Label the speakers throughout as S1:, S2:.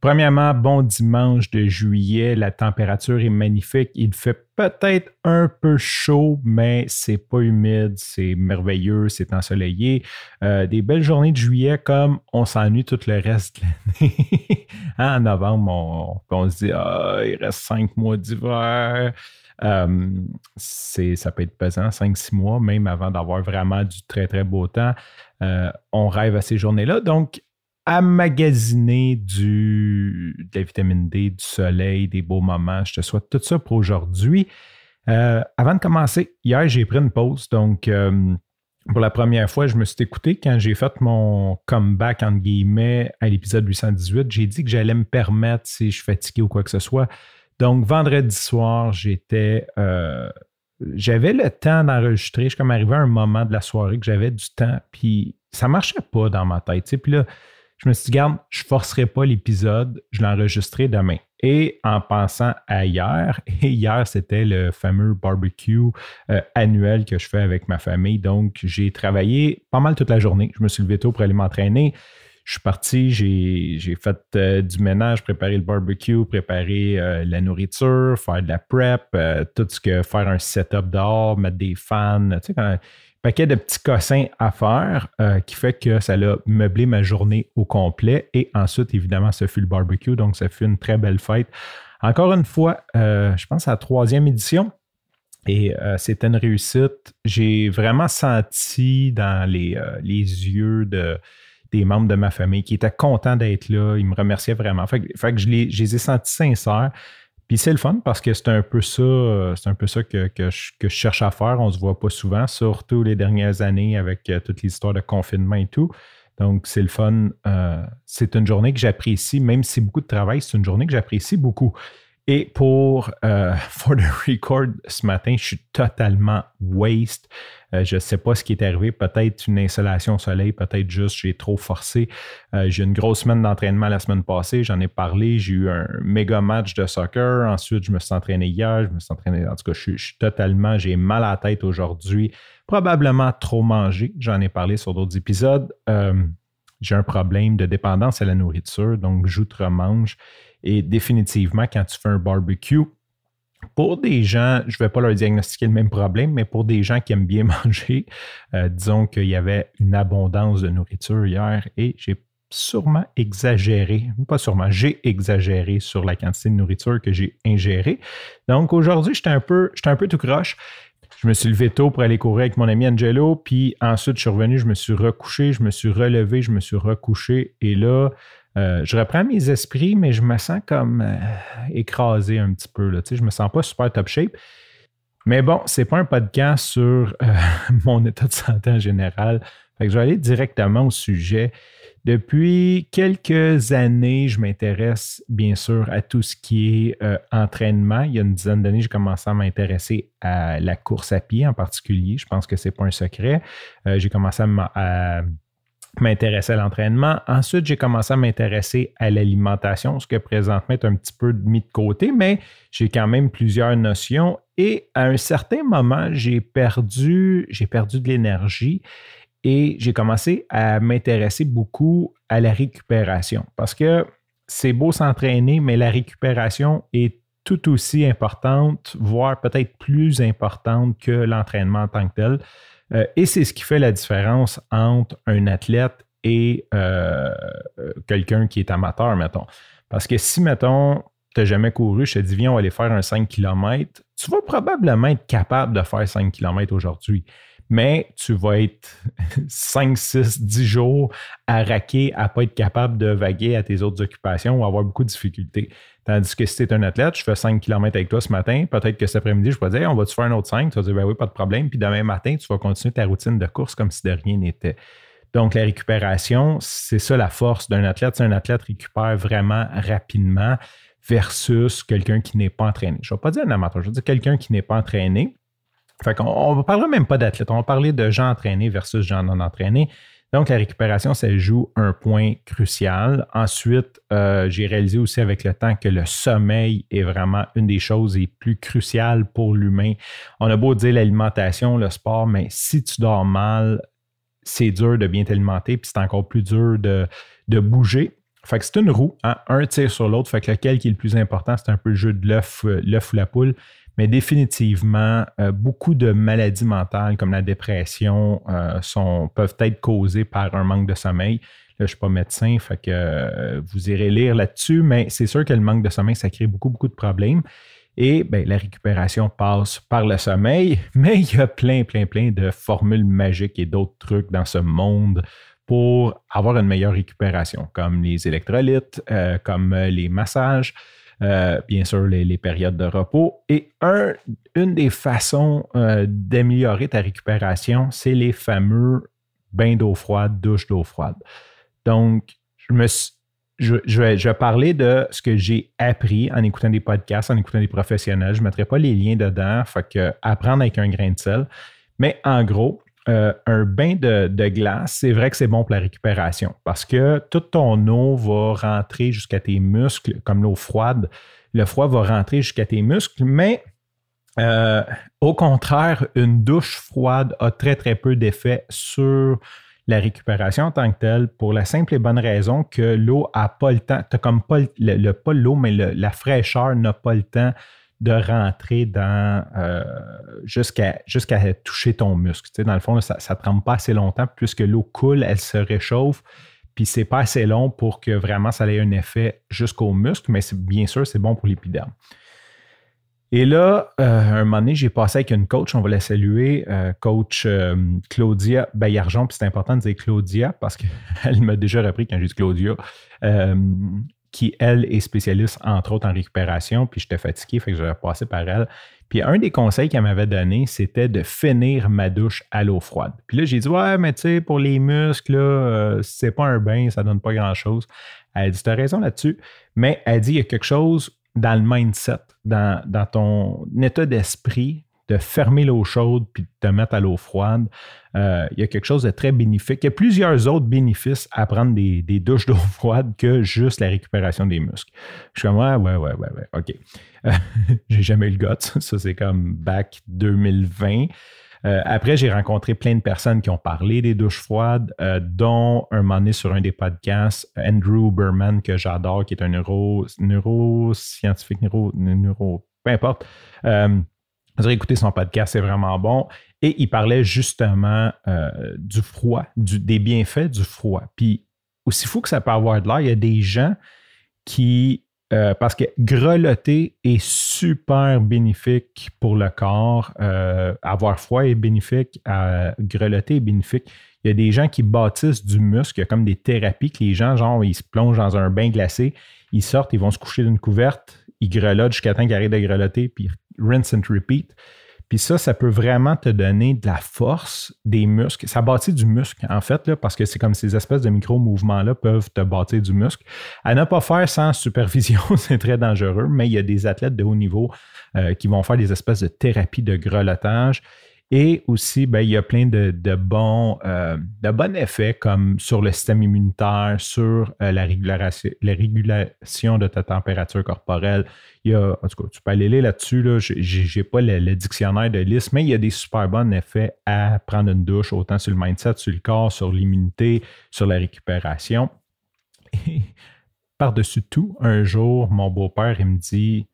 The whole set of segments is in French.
S1: Premièrement, bon dimanche de juillet. La température est magnifique. Il fait peut-être un peu chaud, mais c'est pas humide. C'est merveilleux. C'est ensoleillé. Euh, des belles journées de juillet comme on s'ennuie tout le reste de l'année. en novembre, on, se dit ah, il reste cinq mois d'hiver. Euh, ça peut être pesant, cinq, six mois, même avant d'avoir vraiment du très, très beau temps. Euh, on rêve à ces journées-là. Donc, à magasiner du, de la vitamine D, du soleil, des beaux moments. Je te souhaite tout ça pour aujourd'hui. Euh, avant de commencer, hier, j'ai pris une pause. Donc, euh, pour la première fois, je me suis écouté quand j'ai fait mon comeback, entre guillemets, à l'épisode 818. J'ai dit que j'allais me permettre, si je suis fatigué ou quoi que ce soit. Donc, vendredi soir, j'étais. Euh, j'avais le temps d'enregistrer. Je suis comme arrivé à un moment de la soirée que j'avais du temps, puis ça marchait pas dans ma tête. Puis là, je me suis dit, garde, je ne forcerai pas l'épisode, je l'enregistrerai demain. Et en pensant à hier, et hier, c'était le fameux barbecue euh, annuel que je fais avec ma famille. Donc, j'ai travaillé pas mal toute la journée. Je me suis levé tôt pour aller m'entraîner. Je suis parti, j'ai fait euh, du ménage, préparer le barbecue, préparer euh, la nourriture, faire de la prep, tout ce que faire un setup dehors, mettre des fans. Tu sais, quand paquet de petits cossins à faire euh, qui fait que ça a meublé ma journée au complet. Et ensuite, évidemment, ce fut le barbecue. Donc, ça fut une très belle fête. Encore une fois, euh, je pense à la troisième édition. Et euh, c'était une réussite. J'ai vraiment senti dans les, les yeux de, des membres de ma famille qui étaient contents d'être là. Ils me remerciaient vraiment. Fait, fait que je les, je les ai sentis sincères. Puis c'est le fun parce que c'est un peu ça, euh, c'est un peu ça que, je, cherche à faire. On se voit pas souvent, surtout les dernières années avec euh, toute l'histoire de confinement et tout. Donc, c'est le fun. Euh, c'est une journée que j'apprécie, même si beaucoup de travail, c'est une journée que j'apprécie beaucoup. Et pour euh, For the Record ce matin, je suis totalement waste. Euh, je ne sais pas ce qui est arrivé. Peut-être une installation au soleil, peut-être juste j'ai trop forcé. Euh, j'ai une grosse semaine d'entraînement la semaine passée. J'en ai parlé. J'ai eu un méga match de soccer. Ensuite, je me suis entraîné hier. Je me suis entraîné. En tout cas, je, je suis totalement. J'ai mal à la tête aujourd'hui. Probablement trop mangé. J'en ai parlé sur d'autres épisodes. J'ai un problème de dépendance à la nourriture. Donc, j'outre-mange. Et définitivement, quand tu fais un barbecue, pour des gens, je ne vais pas leur diagnostiquer le même problème, mais pour des gens qui aiment bien manger, euh, disons qu'il y avait une abondance de nourriture hier et j'ai sûrement exagéré, pas sûrement, j'ai exagéré sur la quantité de nourriture que j'ai ingérée. Donc aujourd'hui, j'étais un un peu tout croche. Je me suis levé tôt pour aller courir avec mon ami Angelo, puis ensuite je suis revenu, je me suis recouché, je me suis relevé, je me suis recouché et là, euh, je reprends mes esprits, mais je me sens comme euh, écrasé un petit peu. Là. Je me sens pas super top shape. Mais bon, c'est pas un podcast sur euh, mon état de santé en général. Fait que je vais aller directement au sujet. Depuis quelques années, je m'intéresse bien sûr à tout ce qui est entraînement. Il y a une dizaine d'années, j'ai commencé à m'intéresser à la course à pied en particulier. Je pense que ce n'est pas un secret. j'ai commencé à m'intéresser à l'entraînement. Ensuite, j'ai commencé à m'intéresser à l'alimentation, ce que présentement est un petit peu mis de côté, mais j'ai quand même plusieurs notions. Et à un certain moment, j'ai perdu, j'ai perdu de l'énergie et j'ai commencé à m'intéresser beaucoup à la récupération parce que c'est beau s'entraîner, mais la récupération est tout aussi importante, voire peut-être plus importante que l'entraînement en tant que tel. Euh, et c'est ce qui fait la différence entre un athlète et euh, quelqu'un qui est amateur, mettons. Parce que si, mettons, tu n'as jamais couru, je te dis, viens, on va aller faire un 5 km, tu vas probablement être capable de faire 5 km aujourd'hui. Mais tu vas être 5, 6, 10 jours à raquer, à ne pas être capable de vaguer à tes autres occupations ou avoir beaucoup de difficultés. Tandis que si tu es un athlète, je fais 5 km avec toi ce matin, peut-être que cet après-midi, je vais te dire, on va-tu faire un autre 5? Tu vas dire, ben oui, pas de problème. Puis demain matin, tu vas continuer ta routine de course comme si de rien n'était. Donc, la récupération, c'est ça la force d'un athlète. C'est un athlète récupère vraiment rapidement versus quelqu'un qui n'est pas entraîné. Je ne vais pas dire un amateur, je vais dire quelqu'un qui n'est pas entraîné. Fait qu'on ne parlera même pas d'athlètes, on va parler de gens entraînés versus gens non entraînés. Donc, la récupération, ça joue un point crucial. Ensuite, euh, j'ai réalisé aussi avec le temps que le sommeil est vraiment une des choses les plus cruciales pour l'humain. On a beau dire l'alimentation, le sport, mais si tu dors mal, c'est dur de bien t'alimenter, puis c'est encore plus dur de, bouger. Fait que c'est une roue, hein, un tire sur l'autre. Fait que lequel qui est le plus important, c'est un peu le jeu de l'œuf, euh, l'œuf ou la poule. Mais définitivement, euh, beaucoup de maladies mentales comme la dépression euh, sont, peuvent être causées par un manque de sommeil. Là, je ne suis pas médecin, fait que vous irez lire là-dessus, mais c'est sûr que le manque de sommeil, ça crée beaucoup, beaucoup de problèmes. Et ben, la récupération passe par le sommeil, mais il y a plein, plein, plein de formules magiques et d'autres trucs dans ce monde pour avoir une meilleure récupération, comme les électrolytes, euh, comme euh, les massages, euh, bien sûr les, périodes de repos. Et une des façons d'améliorer ta récupération, c'est les fameux bains d'eau froide, douches d'eau froide. Donc, je me je, vais, parler de ce que j'ai appris en écoutant des podcasts, en écoutant des professionnels. Je ne mettrai pas les liens dedans, fait que apprendre avec un grain de sel. Mais en gros, euh, un bain de, glace, c'est vrai que c'est bon pour la récupération parce que toute ton eau va rentrer jusqu'à tes muscles, comme l'eau froide. Le froid va rentrer jusqu'à tes muscles, mais euh, au contraire, une douche froide a très, très peu d'effet sur la récupération en tant que telle pour la simple et bonne raison que l'eau n'a pas le temps, tu comme pas le, pas l'eau, mais la fraîcheur n'a pas le temps de rentrer dans euh, jusqu'à toucher ton muscle. dans le fond, ça ne trempe pas assez longtemps puisque l'eau coule, elle se réchauffe, puis c'est pas assez long pour que vraiment ça ait un effet jusqu'au muscle, mais bien sûr, c'est bon pour l'épiderme. Et là, euh, un moment donné, j'ai passé avec une coach, on va la saluer, euh, coach Claudia Bayarjon, puis c'est important de dire Claudia parce qu'elle m'a déjà repris quand j'ai dit Claudia qui, elle, est spécialiste, entre autres, en récupération, puis j'étais fatigué, fait que j'avais passé par elle. Puis un des conseils qu'elle m'avait donné, c'était de finir ma douche à l'eau froide. Puis là, j'ai dit, ouais, mais tu sais, pour les muscles, euh, c'est pas un bain, ça donne pas grand-chose. Elle dit, tu as raison là-dessus, mais elle dit, il y a quelque chose dans le mindset, dans ton état d'esprit de fermer l'eau chaude puis de te mettre à l'eau froide. Euh, il y a quelque chose de très bénéfique. Il y a plusieurs autres bénéfices à prendre des, douches d'eau froide que juste la récupération des muscles. Je suis comme, ouais, ouais, ouais, ouais, OK. Euh, j'ai jamais eu le goût. Ça, c'est comme back 2020. Euh, après, j'ai rencontré plein de personnes qui ont parlé des douches froides, dont un moment donné sur un des podcasts, Andrew Berman, que j'adore, qui est un neuro, neuroscientifique, neuro, neuro, peu importe. Avez écouté son podcast, c'est vraiment bon. Et il parlait justement euh, du froid, des bienfaits du froid. Puis, aussi fou que ça peut avoir de l'air, il y a des gens qui, euh, parce que grelotter est super bénéfique pour le corps, euh, avoir froid est bénéfique, grelotter est bénéfique. Il y a des gens qui bâtissent du muscle, il y a comme des thérapies que les gens, genre, ils se plongent dans un bain glacé, ils sortent, ils vont se coucher d'une couverte, ils grelottent jusqu'à temps qu'ils arrêtent de grelotter, puis rinse and repeat. Puis ça, ça peut vraiment te donner de la force des muscles. Ça bâtit du muscle, en fait, là, parce que c'est comme ces espèces de micro-mouvements-là peuvent te bâtir du muscle. À ne pas faire sans supervision, c'est très dangereux, mais il y a des athlètes de haut niveau euh, qui vont faire des espèces de thérapie de grelottage et aussi, ben, il y a plein de, bons, euh, de bons effets comme sur le système immunitaire, sur euh, la, régulation, la, régulation, de ta température corporelle. Il y a, en tout cas, tu peux aller là-dessus. Là, je n'ai pas le, dictionnaire de liste, mais il y a des super bons effets à prendre une douche, autant sur le mindset, sur le corps, sur l'immunité, sur la récupération. Et par-dessus tout, un jour, mon beau-père, il me dit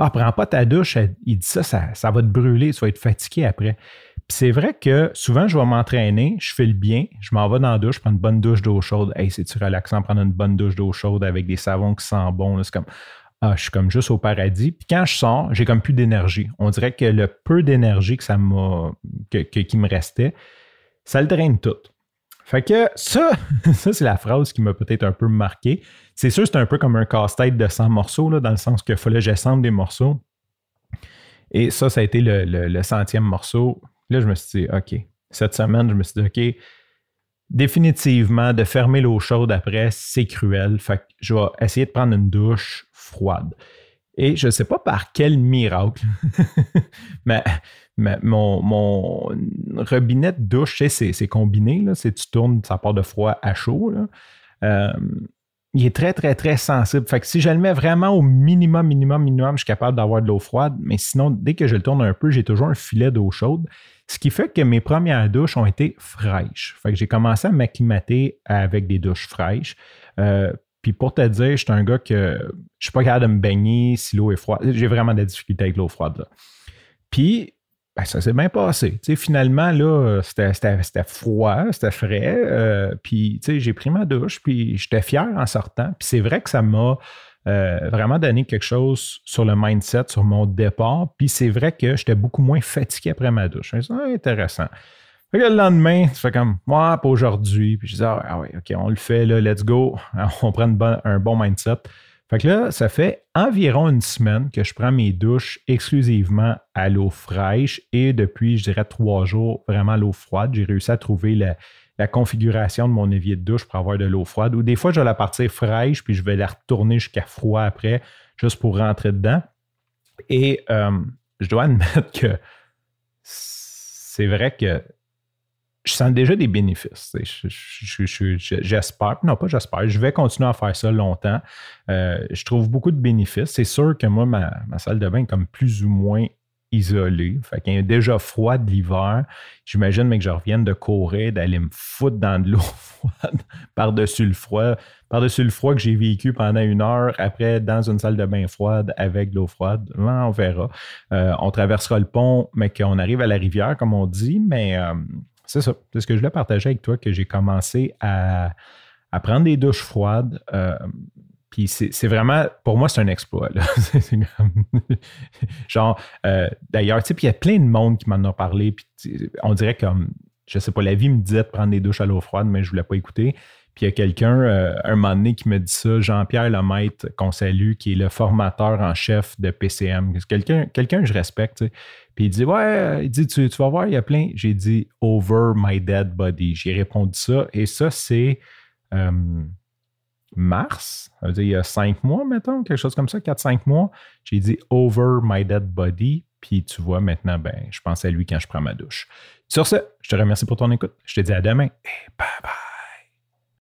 S1: ah, prends pas ta douche. Il dit ça, ça, va te brûler, tu vas être fatigué après. Puis c'est vrai que souvent, je vais m'entraîner, je fais le bien, je m'en vais dans la douche, je prends une bonne douche d'eau chaude. Hey, c'est-tu relaxant prendre une bonne douche d'eau chaude avec des savons qui sentent bon? C'est comme, ah, je suis comme juste au paradis. Puis quand je sors, j'ai comme plus d'énergie. On dirait que le peu d'énergie que ça qui me restait, ça le draine tout. Fait que ça, ça c'est la phrase qui m'a peut-être un peu marqué. C'est sûr, c'est un peu comme un casse-tête de 100 morceaux, là, dans le sens qu'il fallait que j'assemble des morceaux. Et ça, ça a été le, centième morceau. Là, je me suis dit, OK. Cette semaine, je me suis dit, OK, définitivement, de fermer l'eau chaude après, c'est cruel. Fait que je vais essayer de prendre une douche froide. Et je ne sais pas par quel miracle, mais, mon, robinet de douche, c'est combiné. Là, tu tournes, ça part de froid à chaud. Euh, il est très, très, très sensible. Fait que si je le mets vraiment au minimum, minimum, minimum, je suis capable d'avoir de l'eau froide. Mais sinon, dès que je le tourne un peu, j'ai toujours un filet d'eau chaude. Ce qui fait que mes premières douches ont été fraîches. Fait que j'ai commencé à m'acclimater avec des douches fraîches. Euh, puis pour te dire, je suis un gars que je suis pas capable de me baigner si l'eau est froide. J'ai vraiment des difficultés avec l'eau froide. Puis ben, ça s'est bien passé. finalement, là, c'était froid, c'était frais. Euh, puis j'ai pris ma douche, puis j'étais fier en sortant. Puis c'est vrai que ça m'a euh, vraiment donné quelque chose sur le mindset, sur mon départ. Puis c'est vrai que j'étais beaucoup moins fatigué après ma douche. C'est ah, intéressant. le lendemain, tu fais comme, moi, pas aujourd'hui. Puis je dis, ah, oui, OK, on le fait, là, let's go. On prend un bon mindset. Fait que là, ça fait environ une semaine que je prends mes douches exclusivement à l'eau fraîche et depuis, je dirais, trois jours, vraiment l'eau froide. J'ai réussi à trouver la, configuration de mon évier de douche pour avoir de l'eau froide. Ou des fois, je vais la partir fraîche puis je vais la retourner jusqu'à froid après, juste pour rentrer dedans. Et euh, je dois admettre que c'est vrai que je sens déjà des bénéfices. J'espère, non pas j'espère, je vais continuer à faire ça longtemps. Euh, je trouve beaucoup de bénéfices. C'est sûr que moi, ma, salle de bain est comme plus ou moins isolée. Fait qu'il est déjà froid l'hiver. J'imagine que je revienne de courir, d'aller me foutre dans de l'eau froide par-dessus le froid. Par-dessus le froid que j'ai vécu pendant une heure, après dans une salle de bain froide avec de l'eau froide. on verra. Euh, on traversera le pont, mais qu'on arrive à la rivière, comme on dit, mais euh, c'est ça. C'est ce que je voulais partager avec toi, que j'ai commencé à, prendre des douches froides. Euh, puis c'est vraiment, pour moi, c'est un exploit. genre, euh, d'ailleurs, tu sais, puis il y a plein de monde qui m'en a parlé. Puis on dirait comme, je sais pas, la vie me disait de prendre des douches à l'eau froide, mais je voulais pas écouter. Il y a quelqu'un, euh, un moment donné, qui me dit ça, Jean-Pierre Lemaître, qu'on salue, qui est le formateur en chef de PCM. Quelqu'un quelqu'un que je respecte. Puis il dit Ouais, il dit tu, vas voir, il y a plein. J'ai dit Over my dead body. J'ai répondu ça. Et ça, c'est euh, mars. Il y a cinq mois, mettons, quelque chose comme ça, quatre, cinq mois. J'ai dit Over my dead body. Puis tu vois, maintenant, ben, je pense à lui quand je prends ma douche. Sur ce, je te remercie pour ton écoute. Je te dis à demain et bye bye.